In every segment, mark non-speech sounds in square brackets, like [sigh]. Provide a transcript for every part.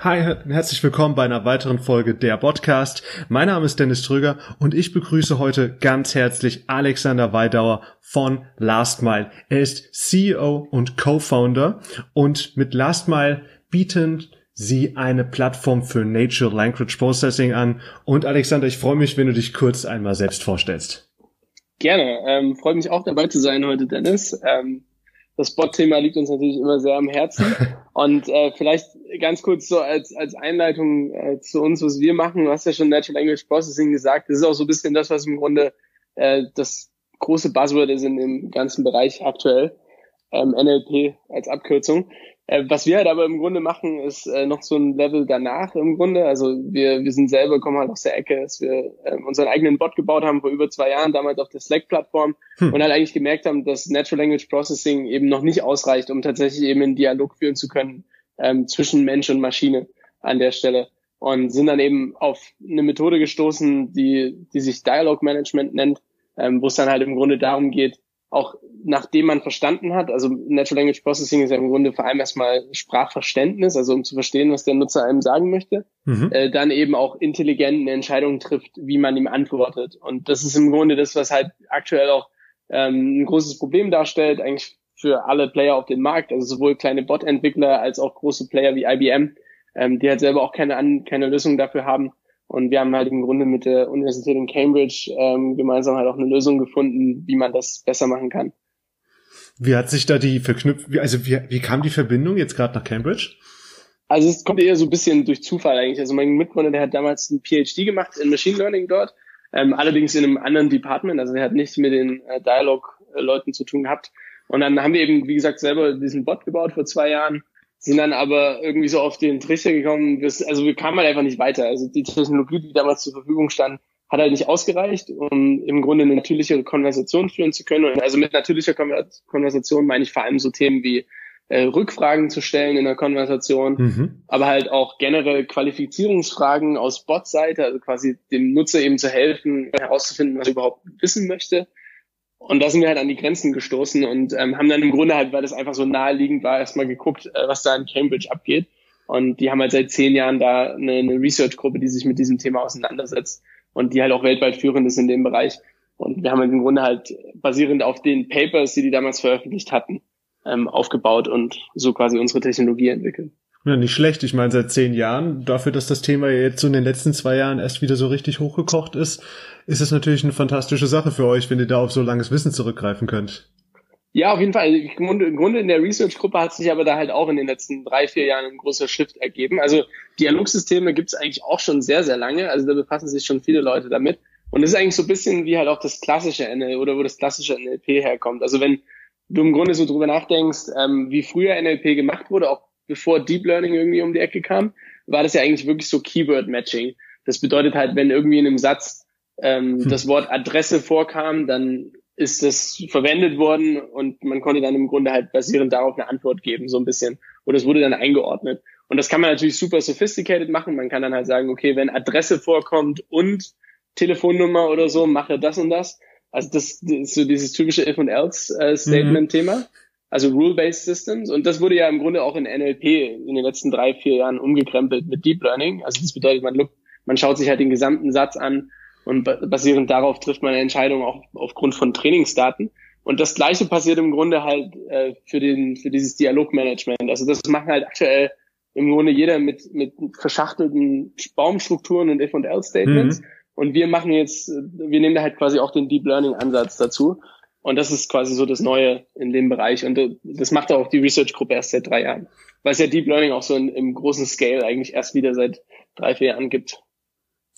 Hi, herzlich willkommen bei einer weiteren Folge der Podcast. Mein Name ist Dennis Trüger und ich begrüße heute ganz herzlich Alexander Weidauer von Lastmile. Er ist CEO und Co-Founder und mit Lastmile bieten sie eine Plattform für Natural Language Processing an. Und Alexander, ich freue mich, wenn du dich kurz einmal selbst vorstellst. Gerne. Ähm, freue mich auch dabei zu sein heute, Dennis. Ähm, das Bot-Thema liegt uns natürlich immer sehr am Herzen. [laughs] Und äh, vielleicht ganz kurz so als, als Einleitung äh, zu uns, was wir machen. Du hast ja schon Natural Language Processing gesagt. Das ist auch so ein bisschen das, was im Grunde äh, das große Buzzword ist in dem ganzen Bereich aktuell. Ähm, NLP als Abkürzung. Äh, was wir halt aber im Grunde machen, ist äh, noch so ein Level danach im Grunde. Also wir, wir sind selber, kommen halt aus der Ecke, dass wir äh, unseren eigenen Bot gebaut haben vor über zwei Jahren, damals auf der Slack-Plattform hm. und halt eigentlich gemerkt haben, dass Natural Language Processing eben noch nicht ausreicht, um tatsächlich eben einen Dialog führen zu können ähm, zwischen Mensch und Maschine an der Stelle. Und sind dann eben auf eine Methode gestoßen, die, die sich Dialog Management nennt, ähm, wo es dann halt im Grunde darum geht, auch nachdem man verstanden hat, also Natural Language Processing ist ja im Grunde vor allem erstmal Sprachverständnis, also um zu verstehen, was der Nutzer einem sagen möchte, mhm. äh, dann eben auch intelligent eine Entscheidung trifft, wie man ihm antwortet. Und das ist im Grunde das, was halt aktuell auch ähm, ein großes Problem darstellt, eigentlich für alle Player auf dem Markt, also sowohl kleine Bot-Entwickler als auch große Player wie IBM, ähm, die halt selber auch keine, keine Lösung dafür haben. Und wir haben halt im Grunde mit der Universität in Cambridge ähm, gemeinsam halt auch eine Lösung gefunden, wie man das besser machen kann. Wie hat sich da die verknüpft, also wie, wie kam die Verbindung jetzt gerade nach Cambridge? Also es kommt eher so ein bisschen durch Zufall eigentlich. Also mein Mitgründer, der hat damals ein PhD gemacht in Machine Learning dort, ähm, allerdings in einem anderen Department, also der hat nichts mit den äh, Dialog-Leuten zu tun gehabt. Und dann haben wir eben, wie gesagt, selber diesen Bot gebaut vor zwei Jahren sind dann aber irgendwie so auf den Trichter gekommen, das, also wir kamen halt einfach nicht weiter. Also die Technologie, die damals zur Verfügung stand, hat halt nicht ausgereicht, um im Grunde eine natürliche Konversation führen zu können. Und also mit natürlicher Konversation meine ich vor allem so Themen wie äh, Rückfragen zu stellen in der Konversation, mhm. aber halt auch generell Qualifizierungsfragen aus Bot-Seite, also quasi dem Nutzer eben zu helfen, herauszufinden, was er überhaupt wissen möchte. Und da sind wir halt an die Grenzen gestoßen und ähm, haben dann im Grunde halt, weil das einfach so naheliegend war, erstmal geguckt, äh, was da in Cambridge abgeht. Und die haben halt seit zehn Jahren da eine, eine Research-Gruppe, die sich mit diesem Thema auseinandersetzt und die halt auch weltweit führend ist in dem Bereich. Und wir haben halt im Grunde halt basierend auf den Papers, die die damals veröffentlicht hatten, ähm, aufgebaut und so quasi unsere Technologie entwickelt. Ja, nicht schlecht. Ich meine, seit zehn Jahren, dafür, dass das Thema jetzt so in den letzten zwei Jahren erst wieder so richtig hochgekocht ist, ist es natürlich eine fantastische Sache für euch, wenn ihr da auf so langes Wissen zurückgreifen könnt. Ja, auf jeden Fall. Im Grunde in der Research-Gruppe hat sich aber da halt auch in den letzten drei, vier Jahren ein großer Shift ergeben. Also Dialogsysteme gibt es eigentlich auch schon sehr, sehr lange. Also da befassen sich schon viele Leute damit. Und das ist eigentlich so ein bisschen wie halt auch das klassische NLP oder wo das klassische NLP herkommt. Also wenn du im Grunde so drüber nachdenkst, ähm, wie früher NLP gemacht wurde, auch bevor Deep Learning irgendwie um die Ecke kam, war das ja eigentlich wirklich so Keyword Matching. Das bedeutet halt, wenn irgendwie in einem Satz ähm, hm. das Wort Adresse vorkam, dann ist das verwendet worden und man konnte dann im Grunde halt basierend darauf eine Antwort geben, so ein bisschen. Oder es wurde dann eingeordnet. Und das kann man natürlich super sophisticated machen. Man kann dann halt sagen, okay, wenn Adresse vorkommt und Telefonnummer oder so, mache das und das. Also das, das ist so dieses typische If and Else äh, Statement Thema. Mhm. Also Rule-Based Systems. Und das wurde ja im Grunde auch in NLP in den letzten drei, vier Jahren umgekrempelt mit Deep Learning. Also das bedeutet, man, look, man schaut sich halt den gesamten Satz an und basierend darauf trifft man eine Entscheidung auch aufgrund von Trainingsdaten. Und das Gleiche passiert im Grunde halt äh, für, den, für dieses Dialogmanagement. Also das machen halt aktuell im Grunde jeder mit, mit verschachtelten Baumstrukturen und If-and-Else-Statements. Mhm. Und wir machen jetzt, wir nehmen da halt quasi auch den Deep Learning-Ansatz dazu. Und das ist quasi so das Neue in dem Bereich. Und das macht auch die Research-Gruppe erst seit drei Jahren. Weil es ja Deep Learning auch so in, im großen Scale eigentlich erst wieder seit drei, vier Jahren gibt.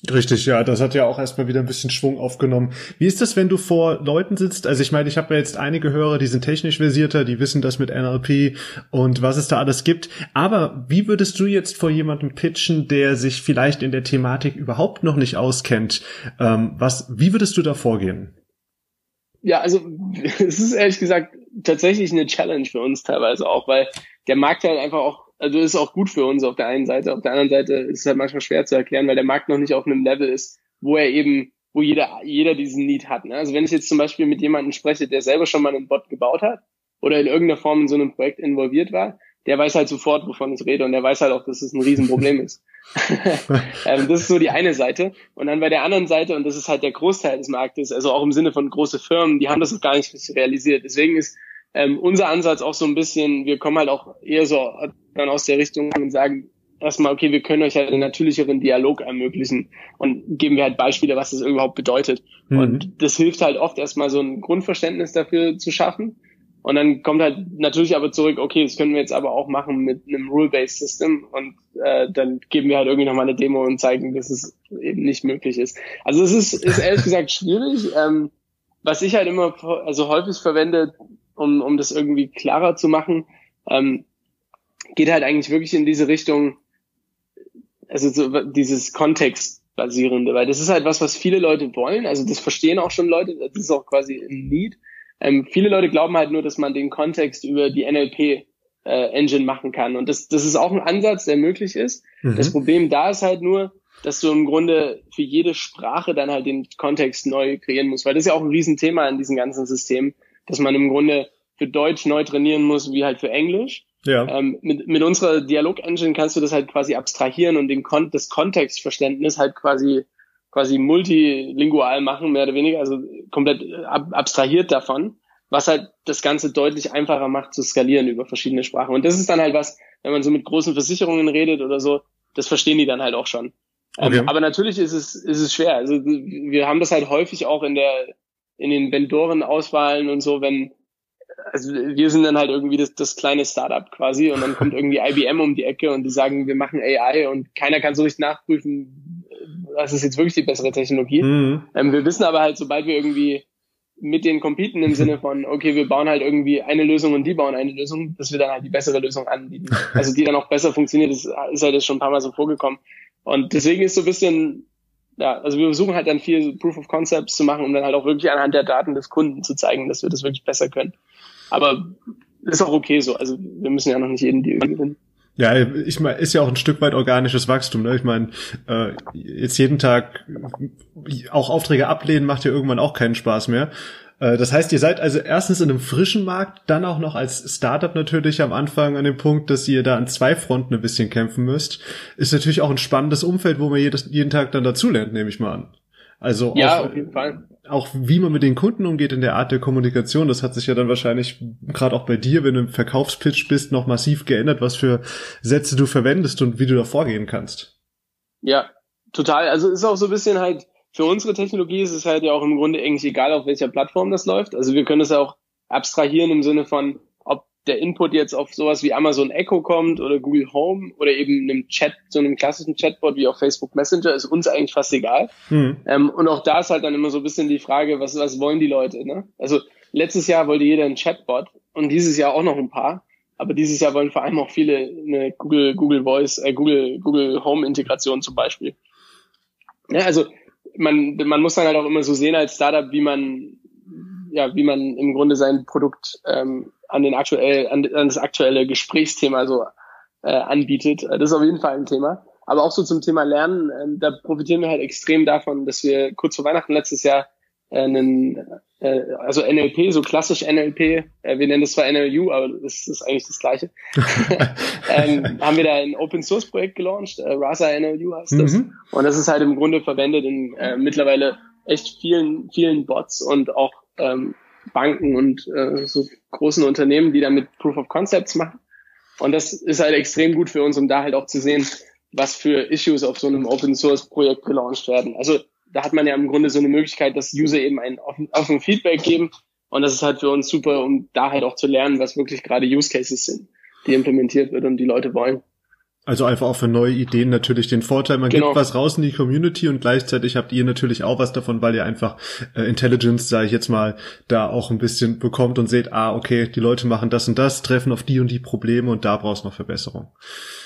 Richtig, ja, das hat ja auch erstmal wieder ein bisschen Schwung aufgenommen. Wie ist das, wenn du vor Leuten sitzt? Also ich meine, ich habe ja jetzt einige Hörer, die sind technisch versierter, die wissen das mit NLP und was es da alles gibt. Aber wie würdest du jetzt vor jemandem pitchen, der sich vielleicht in der Thematik überhaupt noch nicht auskennt? Ähm, was, wie würdest du da vorgehen? Ja, also [laughs] es ist ehrlich gesagt tatsächlich eine Challenge für uns teilweise auch, weil der Markt halt einfach auch also ist auch gut für uns auf der einen Seite. Auf der anderen Seite ist es halt manchmal schwer zu erklären, weil der Markt noch nicht auf einem Level ist, wo er eben, wo jeder, jeder diesen Need hat. Ne? Also wenn ich jetzt zum Beispiel mit jemandem spreche, der selber schon mal einen Bot gebaut hat oder in irgendeiner Form in so einem Projekt involviert war, der weiß halt sofort, wovon ich rede und der weiß halt auch, dass es ein Riesenproblem ist. [laughs] ähm, das ist so die eine Seite. Und dann bei der anderen Seite, und das ist halt der Großteil des Marktes, also auch im Sinne von große Firmen, die haben das gar nicht realisiert. Deswegen ist ähm, unser Ansatz auch so ein bisschen, wir kommen halt auch eher so dann aus der Richtung und sagen, erstmal, okay, wir können euch halt einen natürlicheren Dialog ermöglichen und geben wir halt Beispiele, was das überhaupt bedeutet. Mhm. Und das hilft halt oft erstmal so ein Grundverständnis dafür zu schaffen. Und dann kommt halt natürlich aber zurück, okay, das können wir jetzt aber auch machen mit einem Rule-Based System und äh, dann geben wir halt irgendwie nochmal eine Demo und zeigen, dass es eben nicht möglich ist. Also es ist, ist ehrlich [laughs] gesagt schwierig. Ähm, was ich halt immer also häufig verwende, um, um das irgendwie klarer zu machen, ähm, geht halt eigentlich wirklich in diese Richtung, also so dieses Kontextbasierende, weil das ist halt was, was viele Leute wollen. Also das verstehen auch schon Leute, das ist auch quasi ein Need. Ähm, viele Leute glauben halt nur, dass man den Kontext über die NLP äh, Engine machen kann. Und das, das ist auch ein Ansatz, der möglich ist. Mhm. Das Problem da ist halt nur, dass du im Grunde für jede Sprache dann halt den Kontext neu kreieren musst, weil das ist ja auch ein Riesenthema in diesem ganzen System, dass man im Grunde für Deutsch neu trainieren muss, wie halt für Englisch. Ja. Ähm, mit, mit unserer Dialog-Engine kannst du das halt quasi abstrahieren und den Kon das Kontextverständnis halt quasi quasi multilingual machen, mehr oder weniger, also komplett ab abstrahiert davon, was halt das Ganze deutlich einfacher macht zu skalieren über verschiedene Sprachen. Und das ist dann halt was, wenn man so mit großen Versicherungen redet oder so, das verstehen die dann halt auch schon. Ähm, okay. Ähm, aber natürlich ist es, ist es schwer. Also wir haben das halt häufig auch in der, in den Vendoren-Auswahlen und so, wenn also wir sind dann halt irgendwie das, das kleine Startup quasi und dann kommt irgendwie IBM um die Ecke und die sagen, wir machen AI und keiner kann so richtig nachprüfen, was ist jetzt wirklich die bessere Technologie. Mhm. Ähm, wir wissen aber halt, sobald wir irgendwie mit den competen im Sinne von, okay, wir bauen halt irgendwie eine Lösung und die bauen eine Lösung, dass wir dann halt die bessere Lösung anbieten. [laughs] Also die dann auch besser funktioniert, das ist halt schon ein paar Mal so vorgekommen. Und deswegen ist so ein bisschen, ja, also wir versuchen halt dann viel Proof of Concepts zu machen, um dann halt auch wirklich anhand der Daten des Kunden zu zeigen, dass wir das wirklich besser können. Aber ist auch okay so. Also wir müssen ja noch nicht jeden Deal gewinnen. Ja, ich meine, ist ja auch ein Stück weit organisches Wachstum. Ne? Ich meine, äh, jetzt jeden Tag auch Aufträge ablehnen macht ja irgendwann auch keinen Spaß mehr. Äh, das heißt, ihr seid also erstens in einem frischen Markt, dann auch noch als Startup natürlich am Anfang an dem Punkt, dass ihr da an zwei Fronten ein bisschen kämpfen müsst. Ist natürlich auch ein spannendes Umfeld, wo man jedes, jeden Tag dann dazulernt, nehme ich mal an. Also ja, auf jeden Fall. Auch wie man mit den Kunden umgeht in der Art der Kommunikation, das hat sich ja dann wahrscheinlich gerade auch bei dir, wenn du im Verkaufspitch bist, noch massiv geändert, was für Sätze du verwendest und wie du da vorgehen kannst. Ja, total. Also ist auch so ein bisschen halt, für unsere Technologie ist es halt ja auch im Grunde eigentlich egal, auf welcher Plattform das läuft. Also wir können es ja auch abstrahieren im Sinne von, der Input jetzt auf sowas wie Amazon Echo kommt oder Google Home oder eben einem Chat, so einem klassischen Chatbot wie auf Facebook Messenger, ist uns eigentlich fast egal. Mhm. Ähm, und auch da ist halt dann immer so ein bisschen die Frage, was, was wollen die Leute? Ne? Also letztes Jahr wollte jeder ein Chatbot und dieses Jahr auch noch ein paar. Aber dieses Jahr wollen vor allem auch viele eine Google, Google Voice, äh, Google, Google Home Integration zum Beispiel. Ja, also man, man muss dann halt auch immer so sehen als Startup, wie man, ja, wie man im Grunde sein Produkt ähm, an den aktuell, an, an das aktuelle Gesprächsthema so äh, anbietet. Äh, das ist auf jeden Fall ein Thema. Aber auch so zum Thema Lernen, äh, da profitieren wir halt extrem davon, dass wir kurz vor Weihnachten letztes Jahr äh, einen, äh, also NLP, so klassisch NLP, äh, wir nennen das zwar NLU, aber das ist eigentlich das Gleiche, [laughs] ähm, haben wir da ein Open Source Projekt gelauncht, äh, Rasa NLU heißt das. Mhm. Und das ist halt im Grunde verwendet in äh, mittlerweile echt vielen, vielen Bots und auch ähm, Banken und äh, so großen Unternehmen, die damit Proof of Concepts machen. Und das ist halt extrem gut für uns, um da halt auch zu sehen, was für Issues auf so einem Open Source Projekt gelauncht werden. Also da hat man ja im Grunde so eine Möglichkeit, dass User eben ein offen Feedback geben. Und das ist halt für uns super, um da halt auch zu lernen, was wirklich gerade Use Cases sind, die implementiert wird und die Leute wollen. Also einfach auch für neue Ideen natürlich den Vorteil, man genau. gibt was raus in die Community und gleichzeitig habt ihr natürlich auch was davon, weil ihr einfach äh, Intelligence, sage ich jetzt mal, da auch ein bisschen bekommt und seht, ah, okay, die Leute machen das und das, treffen auf die und die Probleme und da brauchst noch Verbesserung.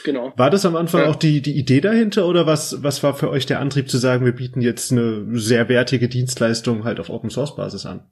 Genau. War das am Anfang ja. auch die, die Idee dahinter oder was, was war für euch der Antrieb zu sagen, wir bieten jetzt eine sehr wertige Dienstleistung halt auf Open Source Basis an?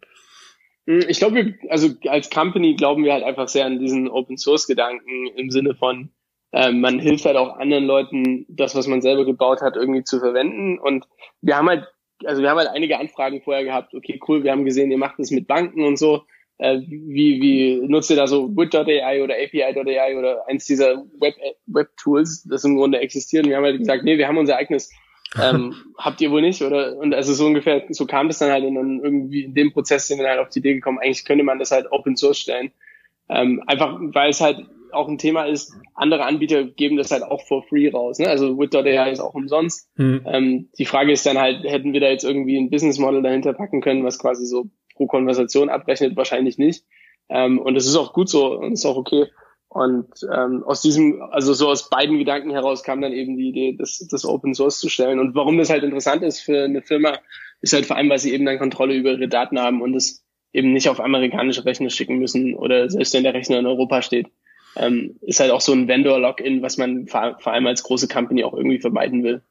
Hm, ich glaube, also als Company glauben wir halt einfach sehr an diesen Open Source Gedanken im Sinne von, ähm, man hilft halt auch anderen Leuten, das, was man selber gebaut hat, irgendwie zu verwenden. Und wir haben halt, also wir haben halt einige Anfragen vorher gehabt, okay, cool, wir haben gesehen, ihr macht das mit Banken und so. äh, wie, wie nutzt ihr da so Wit.ai oder API.ai oder eins dieser Web, Web-Tools, das im Grunde existieren. Wir haben halt gesagt, nee, wir haben unser eigenes ähm, [laughs] habt ihr wohl nicht, oder? Und also so ungefähr, so kam das dann halt und dann irgendwie in dem Prozess sind wir halt auf die Idee gekommen, eigentlich könnte man das halt Open Source stellen. Ähm, einfach, weil es halt auch ein Thema ist, andere Anbieter geben das halt auch for free raus. Ne? Also Wit.ai ist auch umsonst. Mhm. Ähm, die Frage ist dann halt, hätten wir da jetzt irgendwie ein Business Model dahinter packen können, was quasi so pro Konversation abrechnet? Wahrscheinlich nicht. Ähm, und das ist auch gut so und ist auch okay. Und ähm, aus diesem, also so aus beiden Gedanken heraus kam dann eben die Idee, das, das Open Source zu stellen. Und warum das halt interessant ist für eine Firma, ist halt vor allem, weil sie eben dann Kontrolle über ihre Daten haben und es eben nicht auf amerikanische Rechner schicken müssen oder selbst wenn der Rechner in Europa steht. Ähm, ist halt auch so ein Vendor-Login, was man vor, vor allem als große Company auch irgendwie vermeiden will.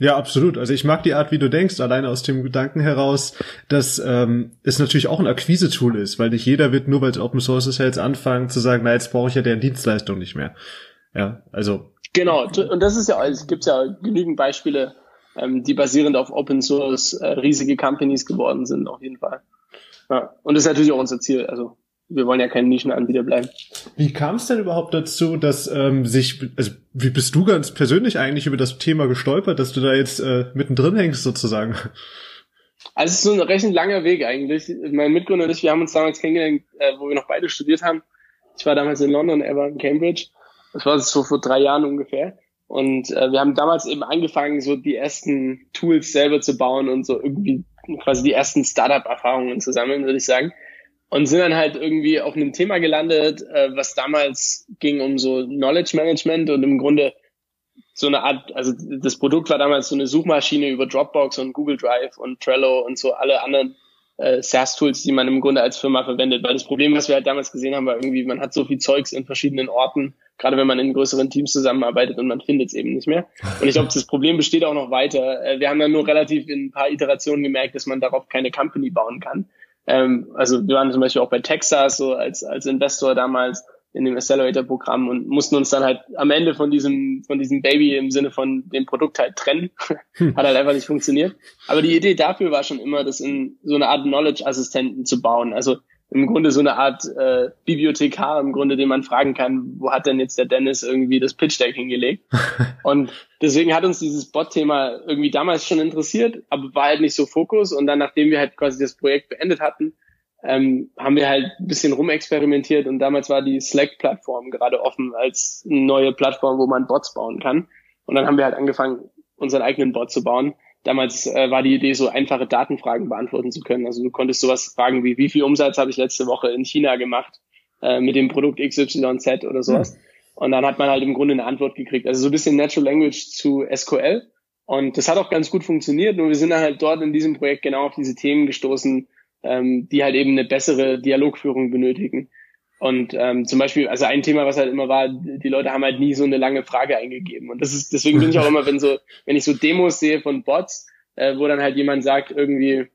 Ja, absolut. Also ich mag die Art, wie du denkst, alleine aus dem Gedanken heraus, dass ähm, es natürlich auch ein Akquise-Tool ist, weil nicht jeder wird nur, weil es Open Source ist, jetzt anfangen zu sagen, na jetzt brauche ich ja deren Dienstleistung nicht mehr. Ja, also. Genau, und das ist ja, es gibt ja genügend Beispiele, ähm, die basierend auf Open Source äh, riesige Companies geworden sind, auf jeden Fall. Ja, und das ist natürlich auch unser Ziel. Also wir wollen ja kein Nischenanbieter bleiben. Wie kam es denn überhaupt dazu, dass ähm, sich, also wie bist du ganz persönlich eigentlich über das Thema gestolpert, dass du da jetzt äh, mittendrin hängst sozusagen? Also es ist so ein recht langer Weg eigentlich. Mein Mitgründer und ich, wir haben uns damals kennengelernt, äh, wo wir noch beide studiert haben. Ich war damals in London, er war in Cambridge. Das war so vor drei Jahren ungefähr. Und äh, wir haben damals eben angefangen, so die ersten Tools selber zu bauen und so irgendwie quasi die ersten Startup-Erfahrungen zu sammeln, würde ich sagen und sind dann halt irgendwie auf einem Thema gelandet, äh, was damals ging um so Knowledge Management und im Grunde so eine Art, also das Produkt war damals so eine Suchmaschine über Dropbox und Google Drive und Trello und so alle anderen äh, SaaS-Tools, die man im Grunde als Firma verwendet. Weil das Problem, was wir halt damals gesehen haben, war irgendwie, man hat so viel Zeugs in verschiedenen Orten, gerade wenn man in größeren Teams zusammenarbeitet und man findet es eben nicht mehr. Und ich glaube, das Problem besteht auch noch weiter. Äh, wir haben dann nur relativ in ein paar Iterationen gemerkt, dass man darauf keine Company bauen kann. Ähm, also wir waren zum Beispiel auch bei Texas so als, als Investor damals in dem Accelerator-Programm und mussten uns dann halt am Ende von diesem, von diesem Baby im Sinne von dem Produkt halt trennen. Hm. Hat halt einfach nicht funktioniert. Aber die Idee dafür war schon immer, das in so eine Art Knowledge-Assistenten zu bauen. Also im Grunde so eine Art äh, Bibliothekar im Grunde, den man fragen kann, wo hat denn jetzt der Dennis irgendwie das Pitch Deck hingelegt? [laughs] und deswegen hat uns dieses Bot-Thema irgendwie damals schon interessiert, aber war halt nicht so Fokus. Und dann, nachdem wir halt quasi das Projekt beendet hatten, ähm, haben wir halt ein bisschen rumexperimentiert und damals war die Slack-Plattform gerade offen als neue Plattform, wo man Bots bauen kann. Und dann haben wir halt angefangen, unseren eigenen Bot zu bauen damals äh, war die Idee, so einfache Datenfragen beantworten zu können. Also du konntest sowas fragen wie, wie viel Umsatz habe ich letzte Woche in China gemacht äh, mit dem Produkt XYZ oder sowas. Mhm. Und dann hat man halt im Grunde eine Antwort gekriegt. Also so ein bisschen Natural Language zu SQL. Und das hat auch ganz gut funktioniert. Nur wir sind dann halt dort in diesem Projekt genau auf diese Themen gestoßen, ähm, die halt eben eine bessere Dialogführung benötigen. Und ähm, zum Beispiel, also ein Thema, was halt immer war, die Leute haben halt nie so eine lange Frage eingegeben. Und das ist, deswegen bin ich auch immer, wenn so, wenn ich so Demos sehe von Bots, äh, wo dann halt jemand sagt, irgendwie,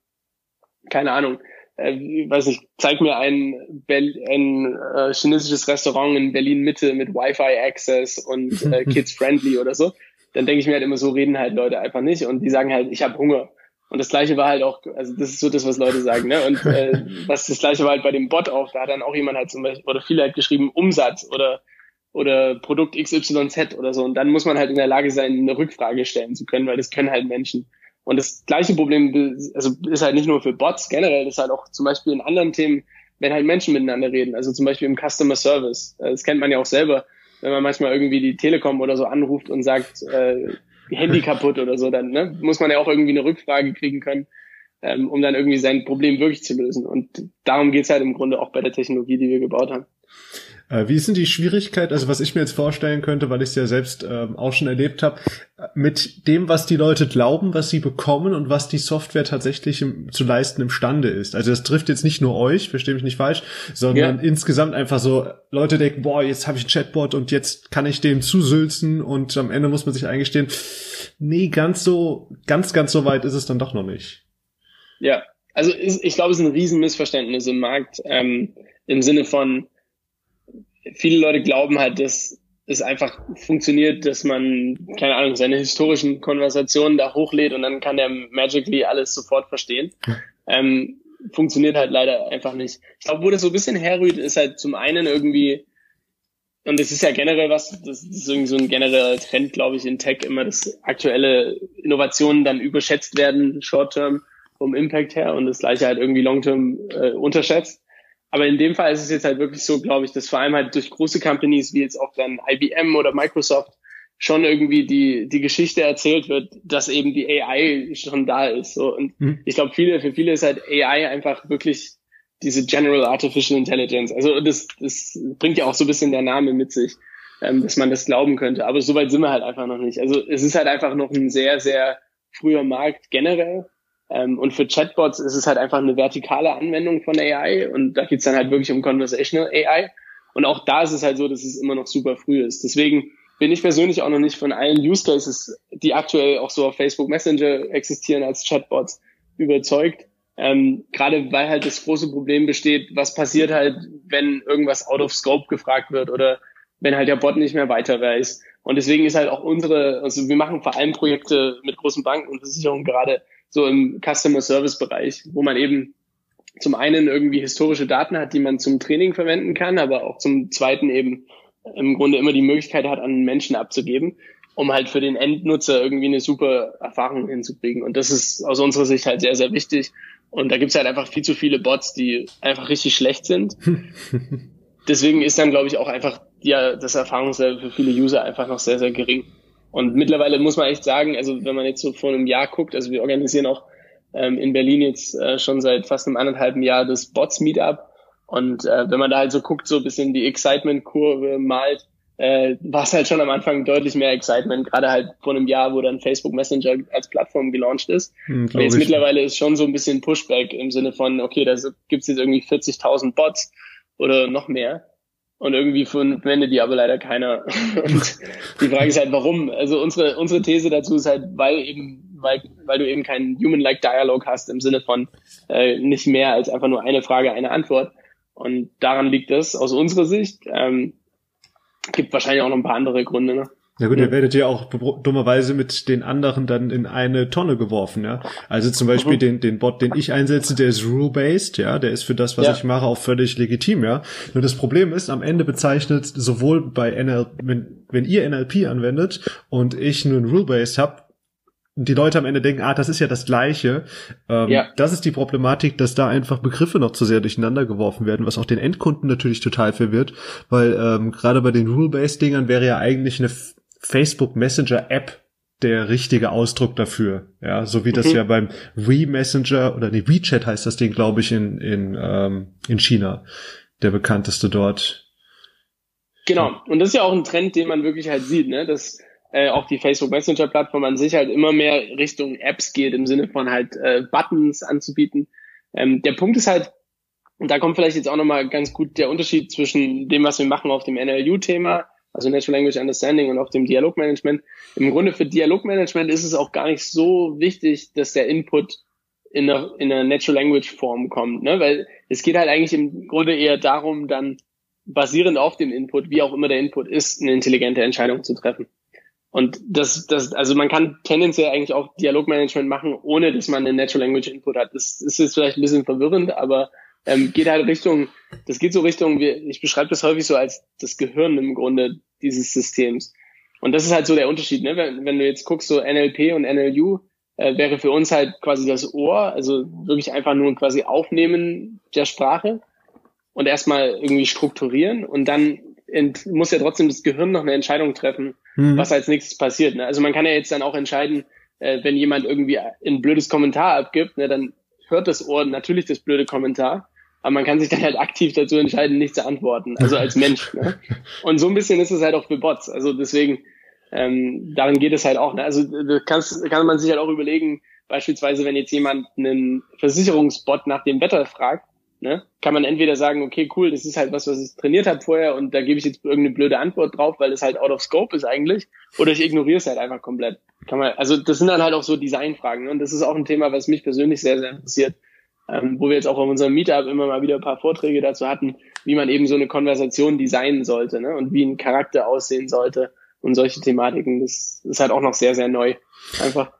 keine Ahnung, äh, weiß nicht, zeig mir ein, Be ein äh, chinesisches Restaurant in Berlin Mitte mit Wi-Fi-Access und äh, [laughs] Kids-friendly oder so, dann denke ich mir halt immer, so reden halt Leute einfach nicht und die sagen halt, ich habe Hunger. Und das gleiche war halt auch, also das ist so das, was Leute sagen, ne? Und äh, [laughs] was das gleiche war halt bei dem Bot auch, da hat dann auch jemand halt zum Beispiel, oder viele halt geschrieben, Umsatz oder oder Produkt XYZ oder so. Und dann muss man halt in der Lage sein, eine Rückfrage stellen zu können, weil das können halt Menschen. Und das gleiche Problem also ist halt nicht nur für Bots generell, das ist halt auch zum Beispiel in anderen Themen, wenn halt Menschen miteinander reden. Also zum Beispiel im Customer Service. Das kennt man ja auch selber, wenn man manchmal irgendwie die Telekom oder so anruft und sagt, äh, Handy [laughs] kaputt oder so, dann ne, muss man ja auch irgendwie eine Rückfrage kriegen können, ähm, um dann irgendwie sein Problem wirklich zu lösen. Und darum geht's halt im Grunde auch bei der Technologie, die wir gebaut haben. Äh, wie ist denn die Schwierigkeit, also was ich mir jetzt vorstellen könnte, weil ich es ja selbst ähm, auch schon erlebt habe, mit dem, was die Leute glauben, was sie bekommen und was die Software tatsächlich im, zu leisten imstande ist. Also das trifft jetzt nicht nur euch, verstehe mich nicht falsch, sondern ja. insgesamt einfach so, Leute denken, boah, jetzt habe ich ein Chatbot und jetzt kann ich dem zusülzen und am Ende muss man sich eingestehen, nee, ganz so, ganz, ganz so weit ist es dann doch noch nicht. Ja, also ich glaube, es ist ein Riesenmissverständnis im Markt ähm, im Sinne von, viele Leute glauben halt, dass es einfach funktioniert, dass man, keine Ahnung, seine historischen Konversationen da hochlädt und dann kann der magically alles sofort verstehen. ähm, funktioniert halt leider einfach nicht. Ich glaube, wo das so ein bisschen herrührt, ist halt zum einen irgendwie, und das ist ja generell was, das ist irgendwie so ein genereller Trend, glaube ich, in Tech immer, dass aktuelle Innovationen dann überschätzt werden, short-term vom Impact her und das gleiche halt irgendwie long-term äh, unterschätzt. Aber in dem Fall ist es jetzt halt wirklich so, glaube ich, dass vor allem halt durch große Companies wie jetzt auch dann IBM oder Microsoft schon irgendwie die, die Geschichte erzählt wird, dass eben die AI schon da ist. So. Und mhm. ich glaube, viele, für viele ist halt AI einfach wirklich diese General Artificial Intelligence. Also das, das bringt ja auch so ein bisschen der Name mit sich, ähm, dass man das glauben könnte. Aber so weit sind wir halt einfach noch nicht. Also es ist halt einfach noch ein sehr, sehr früher Markt generell. Ähm, und für Chatbots ist es halt einfach eine vertikale Anwendung von AI und da geht's dann halt wirklich um Conversational AI. Und auch da ist es halt so, dass es immer noch super früh ist. Deswegen bin ich persönlich auch noch nicht von allen Use Cases, die aktuell auch so auf Facebook Messenger existieren als Chatbots, überzeugt. Ähm, Gerade weil halt das große Problem besteht, was passiert halt, wenn irgendwas out of scope gefragt wird oder wenn halt der Bot nicht mehr weiter weiß. Und deswegen ist halt auch unsere, also wir machen vor allem Projekte mit großen Banken und Versicherungen gerade so im Customer Service Bereich, wo man eben zum einen irgendwie historische Daten hat, die man zum Training verwenden kann, aber auch zum zweiten eben im Grunde immer die Möglichkeit hat, an Menschen abzugeben, um halt für den Endnutzer irgendwie eine super Erfahrung hinzukriegen. Und das ist aus unserer Sicht halt sehr, sehr wichtig. Und da gibt's halt einfach viel zu viele Bots, die einfach richtig schlecht sind. [laughs] Deswegen ist dann, glaube ich, auch einfach ja, das Erfahrungslevel für viele User einfach noch sehr, sehr gering. Und mittlerweile muss man echt sagen, also wenn man jetzt so vor einem Jahr guckt, also wir organisieren auch ähm, in Berlin jetzt äh, schon seit fast einem anderthalben Jahr das Bots Meetup. Und äh, wenn man da halt so guckt, so ein bisschen die Excitement-Kurve malt, äh, war es halt schon am Anfang deutlich mehr Excitement, gerade halt vor einem Jahr, wo dann Facebook Messenger als Plattform gelauncht ist. Hm, und jetzt mittlerweile ist schon so ein bisschen Pushback im Sinne von, okay, da gibt's jetzt irgendwie 40.000 Bots oder noch mehr. Und irgendwie verwendet die aber leider keiner. [laughs] Und die Frage ist halt, warum? Also unsere, unsere These dazu ist halt, weil eben, weil, weil du eben keinen Human-like Dialog hast im Sinne von äh, nicht mehr als einfach nur eine Frage, eine Antwort. Und daran liegt es aus unserer Sicht. Ähm, gibt wahrscheinlich auch noch ein paar andere Gründe. Ne? Ja gut, ihr werdet ja auch dummerweise mit den anderen dann in eine Tonne geworfen, ja. Also zum Beispiel mhm. den, den Bot, den ich einsetze, der ist rule-based, ja, der ist für das, was ja. ich mache, auch völlig legitim, ja. Nur das Problem ist, am Ende bezeichnet sowohl bei NLP, wenn, wenn ihr NLP anwendet und ich nur ein rule-based habe, die Leute am Ende denken, ah, das ist ja das Gleiche. Ähm, ja. Das ist die Problematik, dass da einfach Begriffe noch zu sehr durcheinander geworfen werden, was auch den Endkunden natürlich total verwirrt, weil ähm, gerade bei den Rule-Based-Dingern wäre ja eigentlich eine Facebook Messenger App der richtige Ausdruck dafür. Ja, so wie das mhm. ja beim We-Messenger oder nee, WeChat heißt das Ding, glaube ich, in, in, ähm, in China. Der bekannteste dort. Genau. Und das ist ja auch ein Trend, den man wirklich halt sieht, ne? dass äh, auch die Facebook Messenger Plattform an sich halt immer mehr Richtung Apps geht, im Sinne von halt äh, Buttons anzubieten. Ähm, der Punkt ist halt, und da kommt vielleicht jetzt auch nochmal ganz gut der Unterschied zwischen dem, was wir machen auf dem NLU-Thema, also Natural Language Understanding und auf dem Dialogmanagement. Im Grunde für Dialogmanagement ist es auch gar nicht so wichtig, dass der Input in einer, in einer Natural Language Form kommt, ne? weil es geht halt eigentlich im Grunde eher darum, dann basierend auf dem Input, wie auch immer der Input ist, eine intelligente Entscheidung zu treffen. Und das, das, also man kann tendenziell eigentlich auch Dialogmanagement machen, ohne dass man einen Natural Language Input hat. Das, das ist vielleicht ein bisschen verwirrend, aber ähm, geht halt Richtung, das geht so Richtung, ich beschreibe das häufig so als das Gehirn im Grunde dieses Systems. Und das ist halt so der Unterschied, ne? Wenn, wenn du jetzt guckst, so NLP und NLU äh, wäre für uns halt quasi das Ohr, also wirklich einfach nur quasi Aufnehmen der Sprache und erstmal irgendwie strukturieren und dann muss ja trotzdem das Gehirn noch eine Entscheidung treffen, mhm. was als nächstes passiert. Ne? Also man kann ja jetzt dann auch entscheiden, äh, wenn jemand irgendwie ein blödes Kommentar abgibt, ne, dann hört das Ohr natürlich das blöde Kommentar, aber man kann sich dann halt aktiv dazu entscheiden, nicht zu antworten, also als Mensch. Ne? Und so ein bisschen ist es halt auch für Bots. Also deswegen, ähm, darin geht es halt auch. Ne? Also kannst, kann man sich halt auch überlegen, beispielsweise, wenn jetzt jemand einen Versicherungsbot nach dem Wetter fragt, Ne? Kann man entweder sagen, okay, cool, das ist halt was, was ich trainiert habe vorher und da gebe ich jetzt irgendeine blöde Antwort drauf, weil es halt out of scope ist eigentlich, oder ich ignoriere es halt einfach komplett. Kann man, also das sind dann halt auch so Designfragen ne? und das ist auch ein Thema, was mich persönlich sehr, sehr interessiert, ähm, wo wir jetzt auch auf unserem Meetup immer mal wieder ein paar Vorträge dazu hatten, wie man eben so eine Konversation designen sollte ne? und wie ein Charakter aussehen sollte und solche Thematiken. Das ist halt auch noch sehr, sehr neu. Einfach.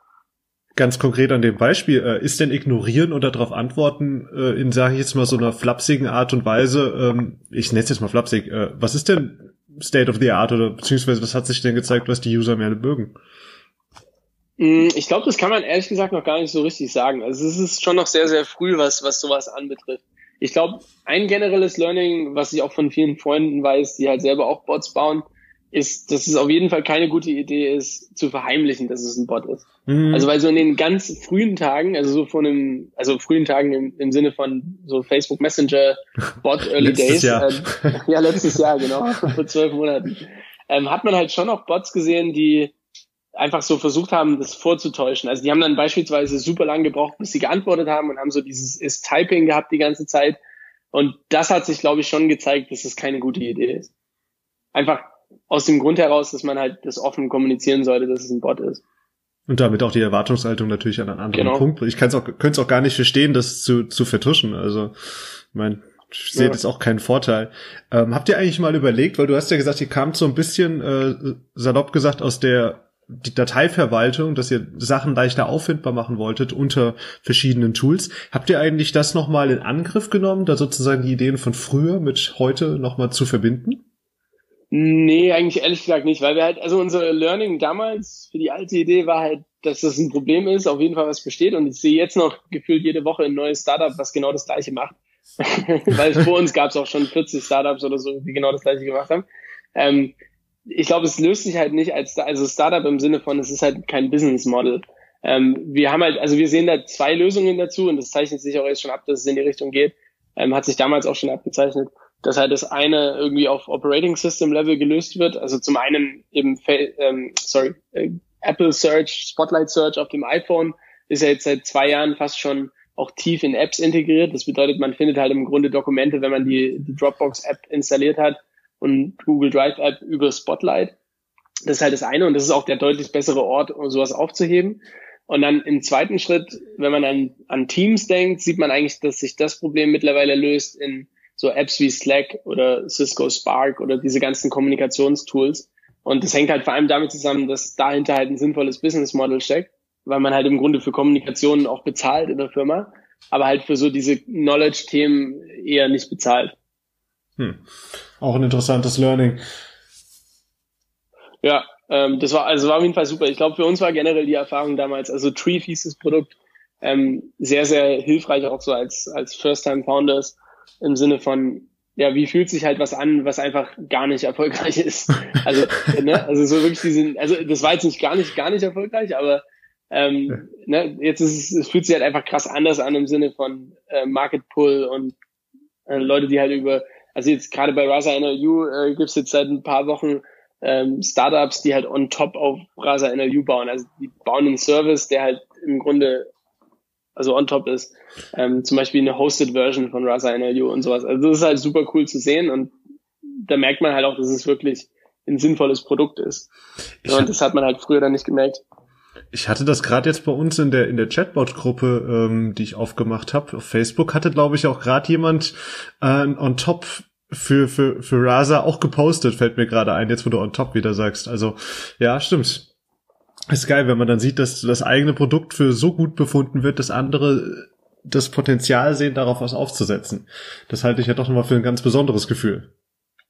ganz konkret an dem Beispiel, äh, ist denn ignorieren oder darauf antworten äh, in, sage ich jetzt mal, so einer flapsigen Art und Weise, ähm, ich nenne es jetzt mal flapsig, äh, was ist denn State of the Art oder beziehungsweise was hat sich denn gezeigt, was die User mehr mögen? Mm, ich glaube, das kann man ehrlich gesagt noch gar nicht so richtig sagen. Also es ist schon noch sehr, sehr früh, was, was sowas anbetrifft. Ich glaube, ein generelles Learning, was ich auch von vielen Freunden weiß, die halt selber auch Bots bauen, ist, dass es auf jeden Fall keine gute Idee ist, zu verheimlichen, dass es ein Bot ist. Mhm. Also weil so in den ganz frühen Tagen, also so von einem, also frühen Tagen im, im Sinne von so Facebook Messenger Bot [laughs] Early Days, Jahr. Ähm, [laughs] ja letztes Jahr genau vor zwölf Monaten, ähm, hat man halt schon auch Bots gesehen, die einfach so versucht haben, das vorzutäuschen. Also die haben dann beispielsweise super lang gebraucht, bis sie geantwortet haben und haben so dieses Is-Typing gehabt die ganze Zeit. Und das hat sich, glaube ich, schon gezeigt, dass es keine gute Idee ist. Einfach aus dem Grund heraus, dass man halt das offen kommunizieren sollte, dass es ein Bot ist. Und damit auch die Erwartungshaltung natürlich an einen anderen genau. Punkt. Ich kann es auch, könnte es auch gar nicht verstehen, das zu, zu vertuschen. Also, ich meine, ich sehe ja. jetzt auch keinen Vorteil. Ähm, habt ihr eigentlich mal überlegt, weil du hast ja gesagt, ihr kamt so ein bisschen, äh, salopp gesagt, aus der die Dateiverwaltung, dass ihr Sachen leichter auffindbar machen wolltet unter verschiedenen Tools. Habt ihr eigentlich das nochmal in Angriff genommen, da sozusagen die Ideen von früher mit heute nochmal zu verbinden? Nee, eigentlich ehrlich gesagt nicht, weil wir halt, also unser Learning damals für die alte Idee war halt, dass das ein Problem ist, auf jeden Fall was besteht und ich sehe jetzt noch gefühlt jede Woche ein neues Startup, was genau das gleiche macht. [laughs] weil vor uns gab es auch schon 40 Startups oder so, die genau das gleiche gemacht haben. Ähm, ich glaube, es löst sich halt nicht als also Startup im Sinne von, es ist halt kein Business Model. Ähm, wir haben halt, also wir sehen da zwei Lösungen dazu und das zeichnet sich auch jetzt schon ab, dass es in die Richtung geht. Ähm, hat sich damals auch schon abgezeichnet dass halt das eine irgendwie auf Operating System Level gelöst wird. Also zum einen eben, ähm, sorry, äh, Apple Search, Spotlight Search auf dem iPhone ist ja jetzt seit zwei Jahren fast schon auch tief in Apps integriert. Das bedeutet, man findet halt im Grunde Dokumente, wenn man die, die Dropbox App installiert hat und Google Drive App über Spotlight. Das ist halt das eine und das ist auch der deutlich bessere Ort, um sowas aufzuheben. Und dann im zweiten Schritt, wenn man an, an Teams denkt, sieht man eigentlich, dass sich das Problem mittlerweile löst in so Apps wie Slack oder Cisco Spark oder diese ganzen Kommunikationstools. Und das hängt halt vor allem damit zusammen, dass dahinter halt ein sinnvolles Business Model steckt, weil man halt im Grunde für Kommunikation auch bezahlt in der Firma, aber halt für so diese Knowledge-Themen eher nicht bezahlt. Hm. Auch ein interessantes Learning. Ja, ähm, das war also war auf jeden Fall super. Ich glaube, für uns war generell die Erfahrung damals, also Tree hieß das Produkt, ähm, sehr, sehr hilfreich auch so als, als First-Time-Founders, im Sinne von, ja, wie fühlt sich halt was an, was einfach gar nicht erfolgreich ist. [laughs] Also, ne, also so wirklich diesen, also das war jetzt nicht gar nicht, gar nicht erfolgreich, aber ähm, ne, jetzt ist es, es fühlt sich halt einfach krass anders an im Sinne von äh, Market Pull und äh, Leute, die halt über, also jetzt gerade bei Rasa NLU äh, gibt es jetzt seit ein paar Wochen ähm, Startups, die halt on top auf Rasa NLU bauen. Also die bauen einen Service, der halt im Grunde also on top ist. Ähm, zum Beispiel eine Hosted Version von Rasa NLU und sowas. Also das ist halt super cool zu sehen und da merkt man halt auch, dass es wirklich ein sinnvolles Produkt ist. Ich und das hat man halt früher dann nicht gemerkt. Ich hatte das gerade jetzt bei uns in der in der Chatbot-Gruppe, ähm, die ich aufgemacht habe auf Facebook, hatte glaube ich auch gerade jemand äh, on top für für für Rasa auch gepostet, fällt mir gerade ein, jetzt wo du on top wieder sagst. Also ja, stimmt ist geil, wenn man dann sieht, dass das eigene Produkt für so gut befunden wird, dass andere das Potenzial sehen, darauf was aufzusetzen. Das halte ich ja doch nochmal für ein ganz besonderes Gefühl.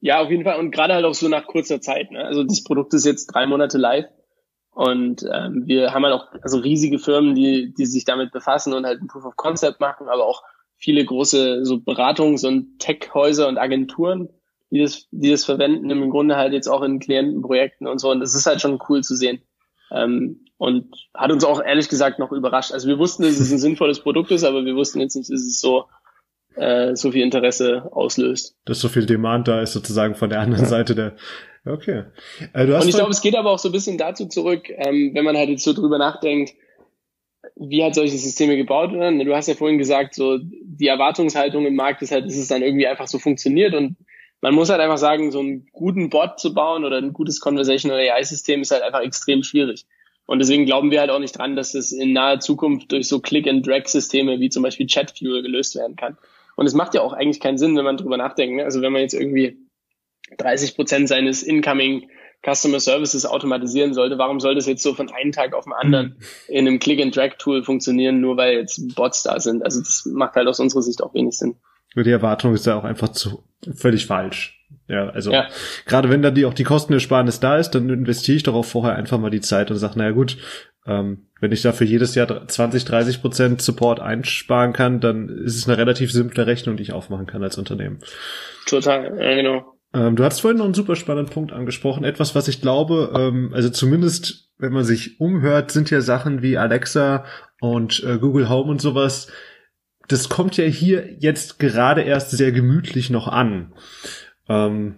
Ja, auf jeden Fall. Und gerade halt auch so nach kurzer Zeit. Ne? Also das Produkt ist jetzt drei Monate live. Und ähm, wir haben halt auch also riesige Firmen, die, die sich damit befassen und halt ein Proof of Concept machen, aber auch viele große so Beratungs- und Tech-Häuser und Agenturen, die das, die das verwenden, im Grunde halt jetzt auch in Klientenprojekten und so. Und das ist halt schon cool zu sehen. Ähm, und hat uns auch ehrlich gesagt noch überrascht. Also wir wussten, dass es ein [laughs] sinnvolles Produkt ist, aber wir wussten jetzt nicht, dass es so äh, so viel Interesse auslöst. Dass so viel Demand da ist sozusagen von der anderen Seite der. Okay. Äh, und ich glaube, es geht aber auch so ein bisschen dazu zurück, ähm, wenn man halt jetzt so drüber nachdenkt, wie halt solche Systeme gebaut werden. Du hast ja vorhin gesagt, so die Erwartungshaltung im Markt ist halt, dass es dann irgendwie einfach so funktioniert und man muss halt einfach sagen, so einen guten Bot zu bauen oder ein gutes Conversational AI-System ist halt einfach extrem schwierig. Und deswegen glauben wir halt auch nicht dran, dass es in naher Zukunft durch so Click-and-Drag-Systeme wie zum Beispiel ChatFuel gelöst werden kann. Und es macht ja auch eigentlich keinen Sinn, wenn man drüber nachdenkt. Ne? Also wenn man jetzt irgendwie 30 Prozent seines Incoming Customer Services automatisieren sollte, warum soll das jetzt so von einem Tag auf den anderen mhm. in einem Click-and-Drag-Tool funktionieren, nur weil jetzt Bots da sind? Also das macht halt aus unserer Sicht auch wenig Sinn. Die Erwartung ist ja auch einfach zu völlig falsch. Ja, also ja. gerade wenn dann die auch die Kostenersparnis da ist, dann investiere ich doch auch vorher einfach mal die Zeit und sage, naja gut, ähm, wenn ich dafür jedes Jahr 20, 30 Prozent Support einsparen kann, dann ist es eine relativ simple Rechnung, die ich aufmachen kann als Unternehmen. Total, ja, genau. Ähm, du hast vorhin noch einen super spannenden Punkt angesprochen. Etwas, was ich glaube, ähm, also zumindest, wenn man sich umhört, sind ja Sachen wie Alexa und äh, Google Home und sowas. Das kommt ja hier jetzt gerade erst sehr gemütlich noch an. Ähm,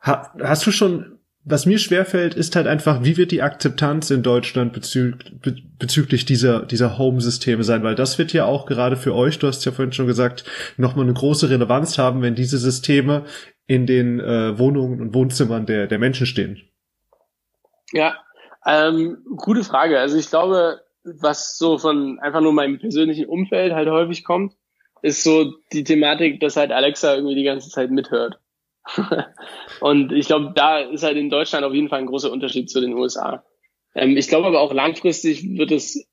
ha hast du schon was mir schwerfällt, ist halt einfach, wie wird die Akzeptanz in Deutschland bezü be bezüglich dieser, dieser Home-Systeme sein, weil das wird ja auch gerade für euch, du hast ja vorhin schon gesagt, nochmal eine große Relevanz haben, wenn diese Systeme in den äh, Wohnungen und Wohnzimmern der, der Menschen stehen. Ja, ähm, gute Frage. Also ich glaube, was so von einfach nur meinem persönlichen Umfeld halt häufig kommt, ist so die Thematik, dass halt Alexa irgendwie die ganze Zeit mithört. Und ich glaube, da ist halt in Deutschland auf jeden Fall ein großer Unterschied zu den USA. Ähm, ich glaube aber auch langfristig wird es,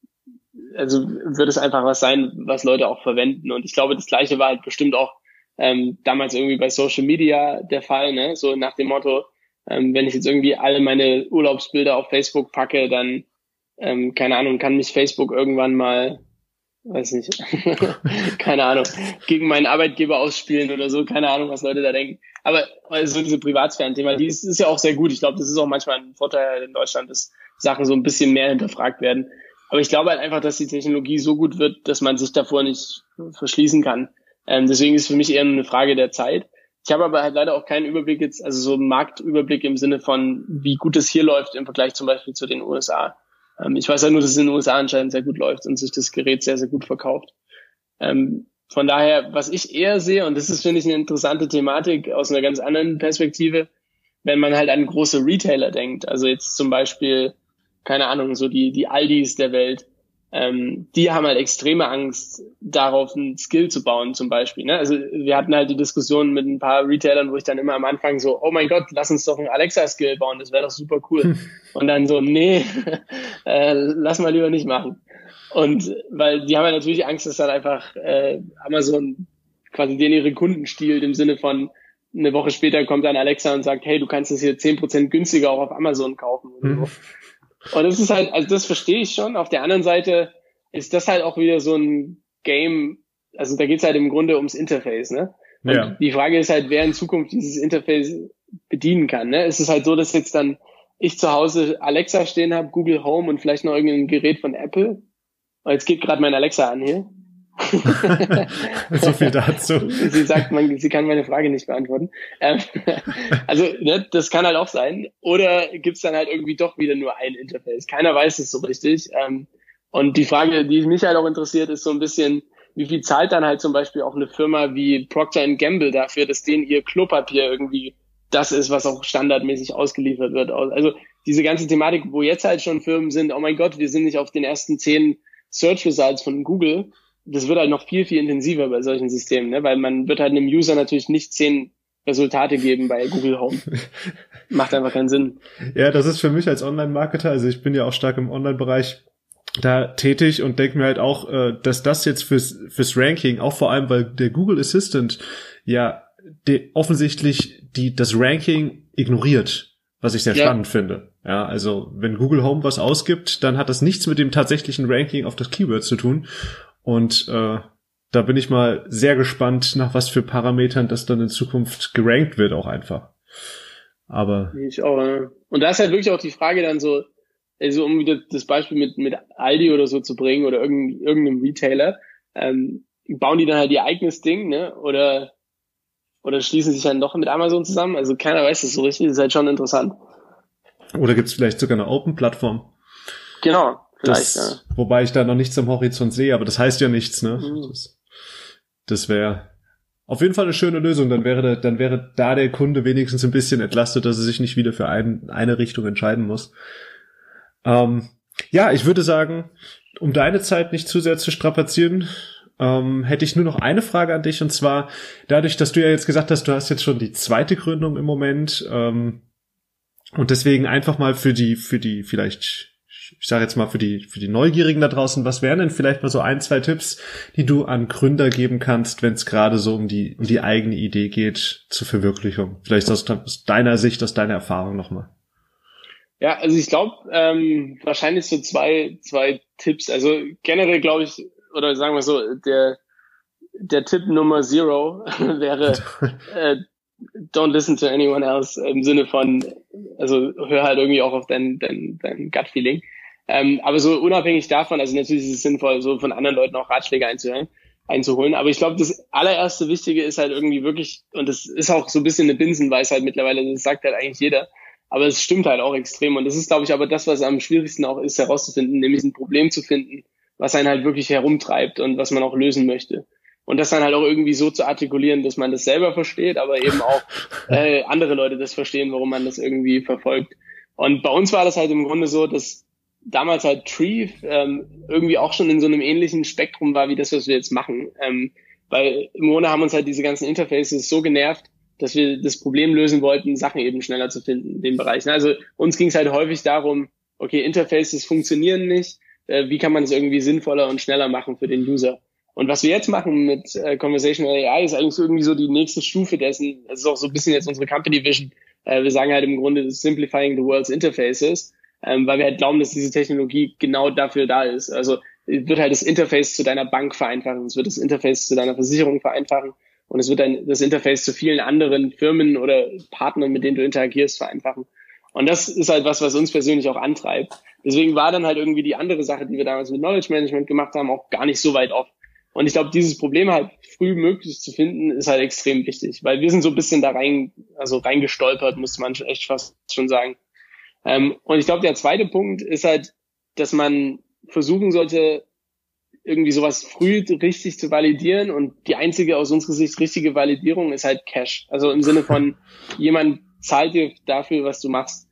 also wird es einfach was sein, was Leute auch verwenden. Und ich glaube, das Gleiche war halt bestimmt auch ähm, damals irgendwie bei Social Media der Fall, ne? So nach dem Motto, ähm, wenn ich jetzt irgendwie alle meine Urlaubsbilder auf Facebook packe, dann, ähm, keine Ahnung, kann mich Facebook irgendwann mal weiß nicht, [laughs] [laughs] keine Ahnung, gegen meinen Arbeitgeber ausspielen oder so, keine Ahnung, was Leute da denken. Aber also diese Privatsphären-Thema, die ist, ist ja auch sehr gut. Ich glaube, das ist auch manchmal ein Vorteil in Deutschland, dass Sachen so ein bisschen mehr hinterfragt werden. Aber ich glaube halt einfach, dass die Technologie so gut wird, dass man sich davor nicht verschließen kann. Ähm, deswegen ist für mich eher eine Frage der Zeit. Ich habe aber halt leider auch keinen Überblick jetzt, also so einen Marktüberblick im Sinne von, wie gut es hier läuft im Vergleich zum Beispiel zu den USA. Ähm, ich weiß ja nur, dass es in den USA anscheinend sehr gut läuft und sich das Gerät sehr, sehr gut verkauft. Ähm, von daher, was ich eher sehe, und das ist, finde ich, eine interessante Thematik aus einer ganz anderen Perspektive, wenn man halt an große Retailer denkt, also jetzt zum Beispiel, keine Ahnung, so die, die Aldis der Welt, ähm, die haben halt extreme Angst darauf, ein Skill zu bauen zum Beispiel. Ne? Also wir hatten halt die Diskussion mit ein paar Retailern, wo ich dann immer am Anfang so, oh mein Gott, lass uns doch ein Alexa-Skill bauen, das wäre doch super cool. Und dann so, nee, [laughs] äh, lass mal lieber nicht machen. Und weil die haben ja natürlich Angst, dass dann einfach äh, Amazon quasi den ihre Kunden stiehlt im Sinne von, eine Woche später kommt dann Alexa und sagt, hey, du kannst es hier zehn Prozent günstiger auch auf Amazon kaufen. Oder so. Und das ist halt, also das verstehe ich schon. Auf der anderen Seite ist das halt auch wieder so ein Game, also da geht's halt im Grunde ums Interface, ne? Und ja. die Frage ist halt, wer in Zukunft dieses Interface bedienen kann. Ne? Es ist halt so, dass jetzt dann ich zu Hause Alexa stehen habe, Google Home und vielleicht noch irgendein Gerät von Apple. Und jetzt geht gerade mein Alexa an hier. [laughs] so viel dazu. sie sagt, man, sie kann meine Frage nicht beantworten. Ähm, [laughs] also ne, das kann halt auch sein. Oder gibt's dann halt irgendwie doch wieder nur ein Interface? Keiner weiß es so richtig. Ähm, und die Frage, die mich halt auch interessiert, ist so ein bisschen, wie viel zahlt dann halt zum Beispiel auch eine Firma wie Procter Gamble dafür, dass denen ihr Klopapier irgendwie das ist, was auch standardmäßig ausgeliefert wird. Also diese ganze Thematik, wo jetzt halt schon Firmen sind, oh mein Gott, wir sind nicht auf den ersten zehn Search Results von Google, das wird halt noch viel, viel intensiver bei solchen Systemen, ne? weil man wird halt einem User natürlich nicht zehn Resultate geben bei Google Home. [laughs] Macht einfach keinen Sinn. Ja, das ist für mich als Online-Marketer, also ich bin ja auch stark im Online-Bereich da tätig und denke mir halt auch, äh, dass das jetzt fürs, fürs Ranking, auch vor allem, weil der Google Assistant ja die, offensichtlich die, das Ranking ignoriert, was ich sehr ja. spannend finde. Ja, also wenn Google Home was ausgibt, dann hat das nichts mit dem tatsächlichen Ranking auf das Keyword zu tun. Und äh, da bin ich mal sehr gespannt, nach was für Parametern das dann in Zukunft gerankt wird, auch einfach. Aber. Ich auch, ja. Und da ist halt wirklich auch die Frage dann so, also um wieder das Beispiel mit, mit Aldi oder so zu bringen oder irgendein, irgendeinem Retailer, ähm, bauen die dann halt ihr eigenes Ding, ne? Oder, oder schließen sich dann doch mit Amazon zusammen? Also keiner weiß das so richtig, das ist halt schon interessant. Oder gibt's vielleicht sogar eine Open-Plattform? Genau. Das, ja. Wobei ich da noch nichts am Horizont sehe, aber das heißt ja nichts, ne? Mhm. Das, das wäre auf jeden Fall eine schöne Lösung. Dann wäre, dann wäre da der Kunde wenigstens ein bisschen entlastet, dass er sich nicht wieder für ein, eine Richtung entscheiden muss. Ähm, ja, ich würde sagen, um deine Zeit nicht zu sehr zu strapazieren, ähm, hätte ich nur noch eine Frage an dich und zwar dadurch, dass du ja jetzt gesagt hast, du hast jetzt schon die zweite Gründung im Moment. Ähm, Und deswegen einfach mal für die, für die vielleicht ich sage jetzt mal für die, für die Neugierigen da draußen, was wären denn vielleicht mal so ein, zwei Tipps, die du an Gründer geben kannst, wenn es gerade so um die, um die eigene Idee geht zur Verwirklichung? Vielleicht aus, aus deiner Sicht, aus deiner Erfahrung nochmal. Ja, also ich glaube, ähm, wahrscheinlich so zwei, zwei Tipps. Also generell glaube ich, oder sagen wir so, der, der Tipp Nummer Zero [laughs] wäre, [laughs] äh, don't listen to anyone else im Sinne von, also hör halt irgendwie auch auf dein, dein, dein Gut-Feeling. Ähm, aber so unabhängig davon, also natürlich ist es sinnvoll, so von anderen Leuten auch Ratschläge einzuhören, einzuholen. Aber ich glaube, das allererste Wichtige ist halt irgendwie wirklich, und das ist auch so ein bisschen eine Binsenweisheit mittlerweile, das sagt halt eigentlich jeder, aber es stimmt halt auch extrem. Und das ist, glaube ich, aber das, was am schwierigsten auch ist, herauszufinden, nämlich ein Problem zu finden, was einen halt wirklich herumtreibt und was man auch lösen möchte. Und das dann halt auch irgendwie so zu artikulieren, dass man das selber versteht, aber eben auch [laughs] äh, andere Leute das verstehen, warum man das irgendwie verfolgt. Und bei uns war das halt im Grunde so, dass damals halt Tree ähm, irgendwie auch schon in so einem ähnlichen Spektrum war, wie das, was wir jetzt machen. Ähm, weil im Grunde haben uns halt diese ganzen Interfaces so genervt, dass wir das Problem lösen wollten, Sachen eben schneller zu finden in dem Bereich. Also uns ging es halt häufig darum, okay, Interfaces funktionieren nicht, äh, wie kann man es irgendwie sinnvoller und schneller machen für den User? Und was wir jetzt machen mit äh, Conversational AI ist eigentlich so irgendwie so die nächste Stufe dessen. Das ist auch so ein bisschen jetzt unsere Company Vision. Äh, wir sagen halt im Grunde Simplifying the World's Interfaces, ähm, weil wir halt glauben, dass diese Technologie genau dafür da ist. Also wird halt das Interface zu deiner Bank vereinfachen, es wird das Interface zu deiner Versicherung vereinfachen und es wird dann das Interface zu vielen anderen Firmen oder Partnern, mit denen du interagierst, vereinfachen. Und das ist halt was, was uns persönlich auch antreibt. Deswegen war dann halt irgendwie die andere Sache, die wir damals mit Knowledge Management gemacht haben, auch gar nicht so weit off. Und ich glaube, dieses Problem halt früh möglich zu finden, ist halt extrem wichtig, weil wir sind so ein bisschen da rein, also reingestolpert, muss man echt fast schon sagen. Ähm, und ich glaube, der zweite Punkt ist halt, dass man versuchen sollte, irgendwie sowas früh richtig zu validieren und die einzige aus unserer Sicht richtige Validierung ist halt Cash. Also im Sinne von [laughs] jemand zahlt dir dafür, was du machst.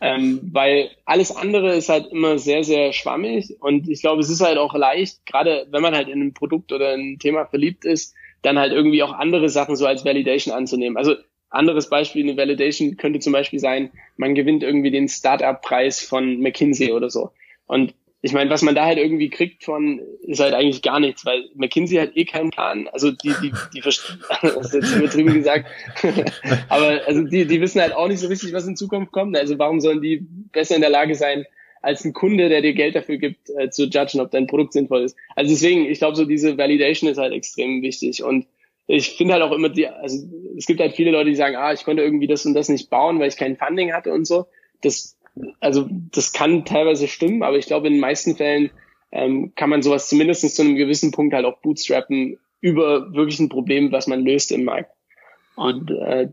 Ähm, weil alles andere ist halt immer sehr, sehr schwammig und ich glaube, es ist halt auch leicht, gerade wenn man halt in ein Produkt oder ein Thema verliebt ist, dann halt irgendwie auch andere Sachen so als Validation anzunehmen. Also anderes Beispiel, eine Validation könnte zum Beispiel sein, man gewinnt irgendwie den Startup-Preis von McKinsey oder so. Und ich meine, was man da halt irgendwie kriegt von, ist halt eigentlich gar nichts, weil McKinsey hat eh keinen Plan. Also die, die, die verstehen, [laughs] das ist jetzt übertrieben gesagt. [laughs] Aber also die, die wissen halt auch nicht so richtig, was in Zukunft kommt. Also warum sollen die besser in der Lage sein, als ein Kunde, der dir Geld dafür gibt, äh, zu judgen, ob dein Produkt sinnvoll ist. Also deswegen, ich glaube, so diese Validation ist halt extrem wichtig. Und ich finde halt auch immer die, also es gibt halt viele Leute, die sagen, ah, ich konnte irgendwie das und das nicht bauen, weil ich kein Funding hatte und so. Das also das kann teilweise stimmen, aber ich glaube, in den meisten Fällen ähm, kann man sowas zumindest zu einem gewissen Punkt halt auch bootstrappen über wirklich ein Problem, was man löst im Markt. Und äh,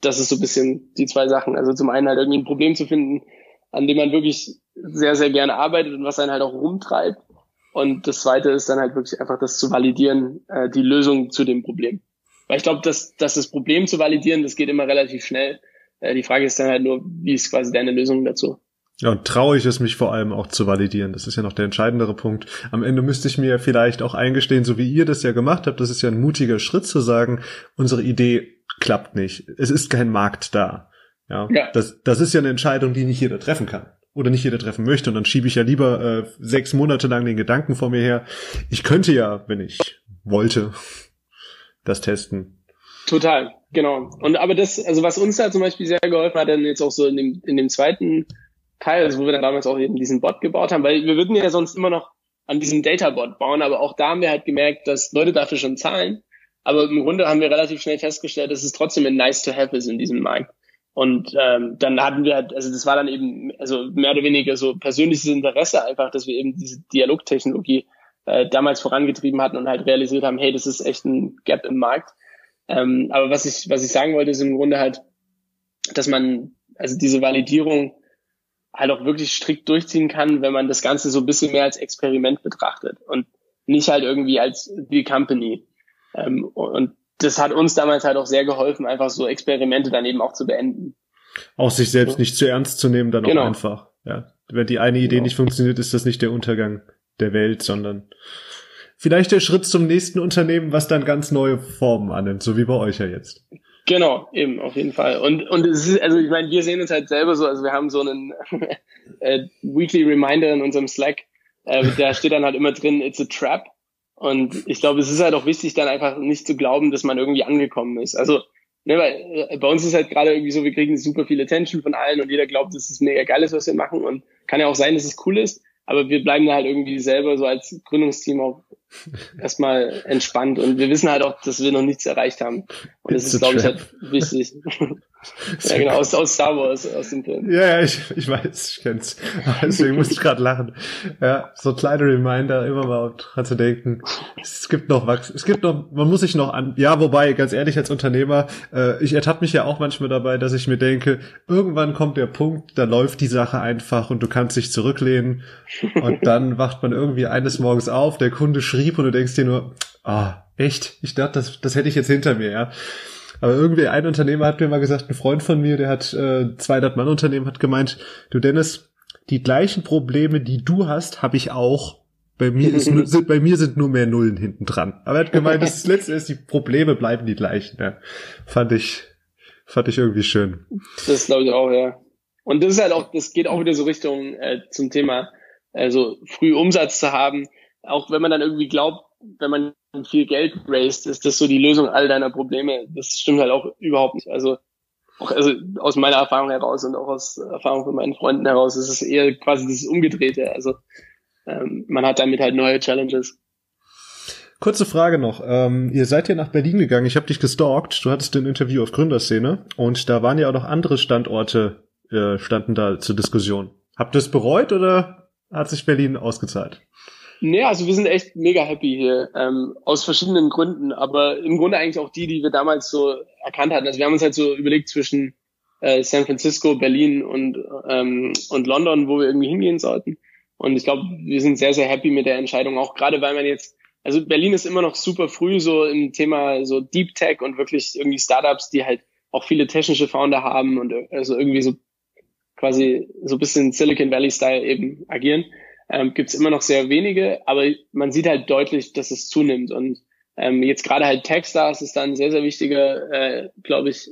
das ist so ein bisschen die zwei Sachen. Also zum einen halt irgendwie ein Problem zu finden, an dem man wirklich sehr, sehr gerne arbeitet und was einen halt auch rumtreibt. Und das zweite ist dann halt wirklich einfach das zu validieren, äh, die Lösung zu dem Problem. Weil ich glaube, dass, dass das Problem zu validieren, das geht immer relativ schnell. Äh, die Frage ist dann halt nur, wie ist quasi deine Lösung dazu? Ja, und traue ich es mich vor allem auch zu validieren. Das ist ja noch der entscheidendere Punkt. Am Ende müsste ich mir vielleicht auch eingestehen, so wie ihr das ja gemacht habt, das ist ja ein mutiger Schritt zu sagen, unsere Idee klappt nicht. Es ist kein Markt da. Ja, ja. Das, das ist ja eine Entscheidung, die nicht jeder treffen kann. Oder nicht jeder treffen möchte. Und dann schiebe ich ja lieber äh, sechs Monate lang den Gedanken vor mir her. Ich könnte ja, wenn ich wollte, das testen. Total, genau. Und aber das, also was uns da zum Beispiel sehr geholfen hat, dann jetzt auch so in dem, in dem zweiten Teil, also wo wir dann damals auch eben diesen Bot gebaut haben, weil wir würden ja sonst immer noch an diesem Data-Bot bauen, aber auch da haben wir halt gemerkt, dass Leute dafür schon zahlen. Aber im Grunde haben wir relativ schnell festgestellt, dass es trotzdem ein nice to have ist in diesem Markt. Und ähm, dann hatten wir halt, also das war dann eben, also mehr oder weniger so persönliches Interesse einfach, dass wir eben diese Dialogtechnologie äh, damals vorangetrieben hatten und halt realisiert haben, hey, das ist echt ein Gap im Markt. Ähm, aber was ich, was ich sagen wollte, ist im Grunde halt, dass man, also diese Validierung halt auch wirklich strikt durchziehen kann, wenn man das Ganze so ein bisschen mehr als Experiment betrachtet und nicht halt irgendwie als die Company. Ähm, und das hat uns damals halt auch sehr geholfen, einfach so Experimente dann eben auch zu beenden. Auch sich selbst nicht zu ernst zu nehmen, dann genau. auch einfach. Ja. Wenn die eine Idee genau. nicht funktioniert, ist das nicht der Untergang der Welt, sondern vielleicht der Schritt zum nächsten Unternehmen, was dann ganz neue Formen annimmt, so wie bei euch ja jetzt. Genau, eben, auf jeden Fall. Und, und es ist, also ich meine, wir sehen uns halt selber so, also wir haben so einen [laughs] äh, Weekly Reminder in unserem Slack, äh, da steht dann halt immer drin, it's a trap. Und ich glaube, es ist halt auch wichtig, dann einfach nicht zu glauben, dass man irgendwie angekommen ist. Also, ne, weil äh, bei uns ist halt gerade irgendwie so, wir kriegen super viel Attention von allen und jeder glaubt, dass es mega geil ist, was wir machen. Und kann ja auch sein, dass es cool ist, aber wir bleiben da halt irgendwie selber so als Gründungsteam auch [laughs] erstmal entspannt und wir wissen halt auch, dass wir noch nichts erreicht haben. Und das ist, glaube ich, halt [laughs] wichtig. [laughs] ja, genau, aus, aus Star Wars, aus dem Film. Ja, ja, ich, ich weiß, ich kenn's. [laughs] Deswegen muss ich gerade lachen. Ja, so kleine Reminder, immer mal dran zu denken. Es gibt noch Wachs, es gibt noch, man muss sich noch an, ja, wobei, ganz ehrlich, als Unternehmer, äh, ich ertappe mich ja auch manchmal dabei, dass ich mir denke, irgendwann kommt der Punkt, da läuft die Sache einfach und du kannst dich zurücklehnen und dann wacht man irgendwie eines Morgens auf, der Kunde schrieb und du denkst dir nur, ah, echt? Ich dachte, das, das hätte ich jetzt hinter mir, ja. Aber irgendwie ein Unternehmer hat mir mal gesagt, ein Freund von mir, der hat äh, 200 Mann Unternehmen, hat gemeint, du Dennis, die gleichen Probleme, die du hast, habe ich auch. Bei mir, ist, [laughs] sind, bei mir sind nur mehr Nullen hinten dran. Aber er hat gemeint, das [laughs] letzte ist, die Probleme bleiben die gleichen. Ja. Fand ich, fand ich irgendwie schön. Das glaube ich auch, ja. Und das ist halt auch, das geht auch wieder so Richtung äh, zum Thema, also früh Umsatz zu haben. Auch wenn man dann irgendwie glaubt, wenn man viel Geld raised, ist das so die Lösung all deiner Probleme. Das stimmt halt auch überhaupt nicht. Also auch also aus meiner Erfahrung heraus und auch aus Erfahrung von meinen Freunden heraus ist es eher quasi das Umgedrehte. Also ähm, man hat damit halt neue Challenges. Kurze Frage noch. Ähm, ihr seid ja nach Berlin gegangen. Ich habe dich gestalkt. Du hattest ein Interview auf Gründerszene und da waren ja auch noch andere Standorte äh, standen da zur Diskussion. Habt ihr es bereut oder hat sich Berlin ausgezahlt? Nee, also wir sind echt mega happy hier, ähm, aus verschiedenen Gründen, aber im Grunde eigentlich auch die, die wir damals so erkannt hatten. Also wir haben uns halt so überlegt zwischen äh, San Francisco, Berlin und, ähm, und London, wo wir irgendwie hingehen sollten. Und ich glaube, wir sind sehr, sehr happy mit der Entscheidung, auch gerade weil man jetzt, also Berlin ist immer noch super früh so im Thema so Deep Tech und wirklich irgendwie Startups, die halt auch viele technische Founder haben und also irgendwie so quasi so bisschen Silicon Valley Style eben agieren ähm, gibt es immer noch sehr wenige, aber man sieht halt deutlich, dass es zunimmt. Und ähm, jetzt gerade halt Techstars ist da ein sehr, sehr wichtiger, äh, glaube ich,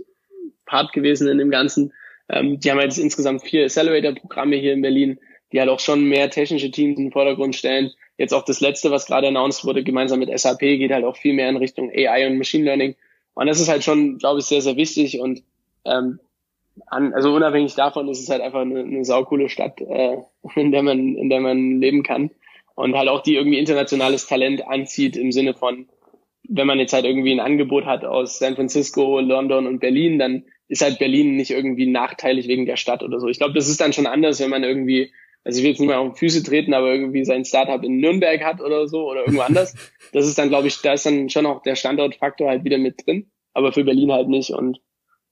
Part gewesen in dem Ganzen. Ähm, die haben jetzt insgesamt vier Accelerator-Programme hier in Berlin, die halt auch schon mehr technische Teams in den Vordergrund stellen. Jetzt auch das letzte, was gerade announced wurde, gemeinsam mit SAP, geht halt auch viel mehr in Richtung AI und Machine Learning. Und das ist halt schon, glaube ich, sehr, sehr wichtig. Und ähm, an, also unabhängig davon ist es halt einfach eine, eine saukoole Stadt, äh, [laughs] in der man, in der man leben kann. Und halt auch die irgendwie internationales Talent anzieht im Sinne von, wenn man jetzt halt irgendwie ein Angebot hat aus San Francisco, London und Berlin, dann ist halt Berlin nicht irgendwie nachteilig wegen der Stadt oder so. Ich glaube, das ist dann schon anders, wenn man irgendwie, also ich will jetzt nicht mal auf Füße treten, aber irgendwie sein Startup in Nürnberg hat oder so oder irgendwo [laughs] anders. Das ist dann, glaube ich, da ist dann schon auch der Standortfaktor halt wieder mit drin, aber für Berlin halt nicht. Und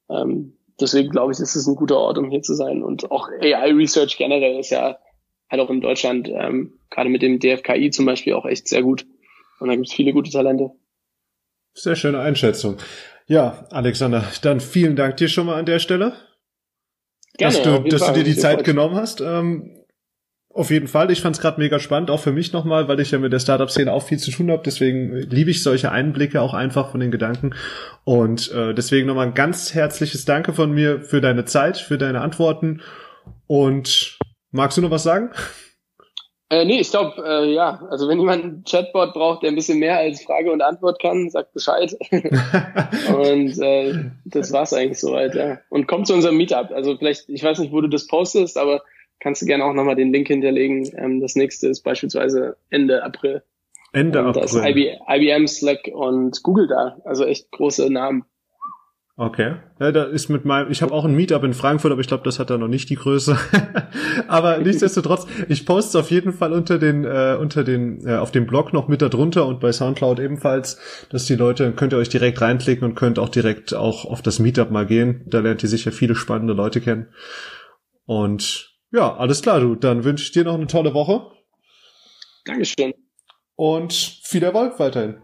ähm, deswegen glaube ich, ist es ein guter Ort, um hier zu sein. Und auch AI-Research generell ist ja halt auch in Deutschland, ähm, gerade mit dem DFKI zum Beispiel, auch echt sehr gut. Und da gibt es viele gute Talente. Sehr schöne Einschätzung. Ja, Alexander, dann vielen Dank dir schon mal an der Stelle. Gerne, dass du, dass du dir die Zeit genommen hast. Ähm, auf jeden Fall. Ich fand es gerade mega spannend, auch für mich nochmal, weil ich ja mit der Startup-Szene auch viel zu tun habe. Deswegen liebe ich solche Einblicke auch einfach von den Gedanken. Und äh, deswegen nochmal ein ganz herzliches Danke von mir für deine Zeit, für deine Antworten. Und magst du noch was sagen? Äh, nee, ich glaube, äh, ja, also wenn jemand einen Chatbot braucht, der ein bisschen mehr als Frage und Antwort kann, sagt Bescheid. [laughs] und äh, das war's eigentlich soweit, ja. Und kommt zu unserem Meetup. Also vielleicht, ich weiß nicht, wo du das postest, aber kannst du gerne auch nochmal den Link hinterlegen. Ähm, das nächste ist beispielsweise Ende April. Ende und April. Da ist IBM, Slack und Google da. Also echt große Namen. Okay. Ja, da ist mit meinem, ich habe auch ein Meetup in Frankfurt, aber ich glaube, das hat da noch nicht die Größe. [laughs] aber [laughs] nichtsdestotrotz, ich poste es auf jeden Fall unter den, äh, unter den, äh, auf dem Blog noch mit darunter und bei Soundcloud ebenfalls, dass die Leute, könnt ihr euch direkt reinklicken und könnt auch direkt auch auf das Meetup mal gehen. Da lernt ihr sicher viele spannende Leute kennen. Und ja, alles klar, du. Dann wünsche ich dir noch eine tolle Woche. Dankeschön. Und viel Erfolg weiterhin.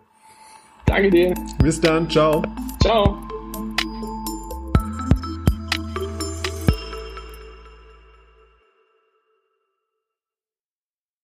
Danke dir. Bis dann. Ciao. Ciao.